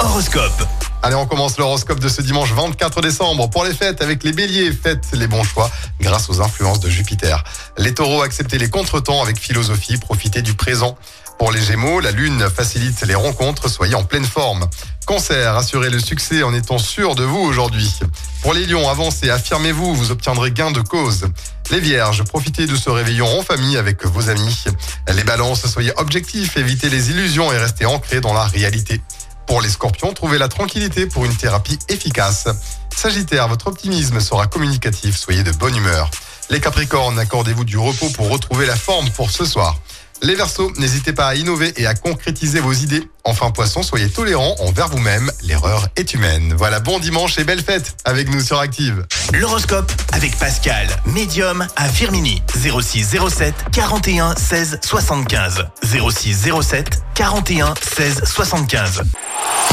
Horoscope. Allez, on commence l'horoscope de ce dimanche 24 décembre. Pour les fêtes, avec les béliers, faites les bons choix grâce aux influences de Jupiter. Les taureaux, acceptez les contretemps avec philosophie, profitez du présent. Pour les gémeaux, la lune facilite les rencontres, soyez en pleine forme. Cancer, assurez le succès en étant sûr de vous aujourd'hui. Pour les lions, avancez, affirmez-vous, vous obtiendrez gain de cause. Les vierges, profitez de ce réveillon en famille avec vos amis. Les balances, soyez objectifs, évitez les illusions et restez ancrés dans la réalité. Pour les scorpions, trouvez la tranquillité pour une thérapie efficace. Sagittaire, votre optimisme sera communicatif, soyez de bonne humeur. Les capricornes, accordez-vous du repos pour retrouver la forme pour ce soir. Les Verseaux, n'hésitez pas à innover et à concrétiser vos idées. Enfin Poisson, soyez tolérants envers vous-même, l'erreur est humaine. Voilà, bon dimanche et belle fête avec nous sur Active. L'horoscope avec Pascal, médium à Firmini. 06 07 41 16 75. 06 07 41 16 75.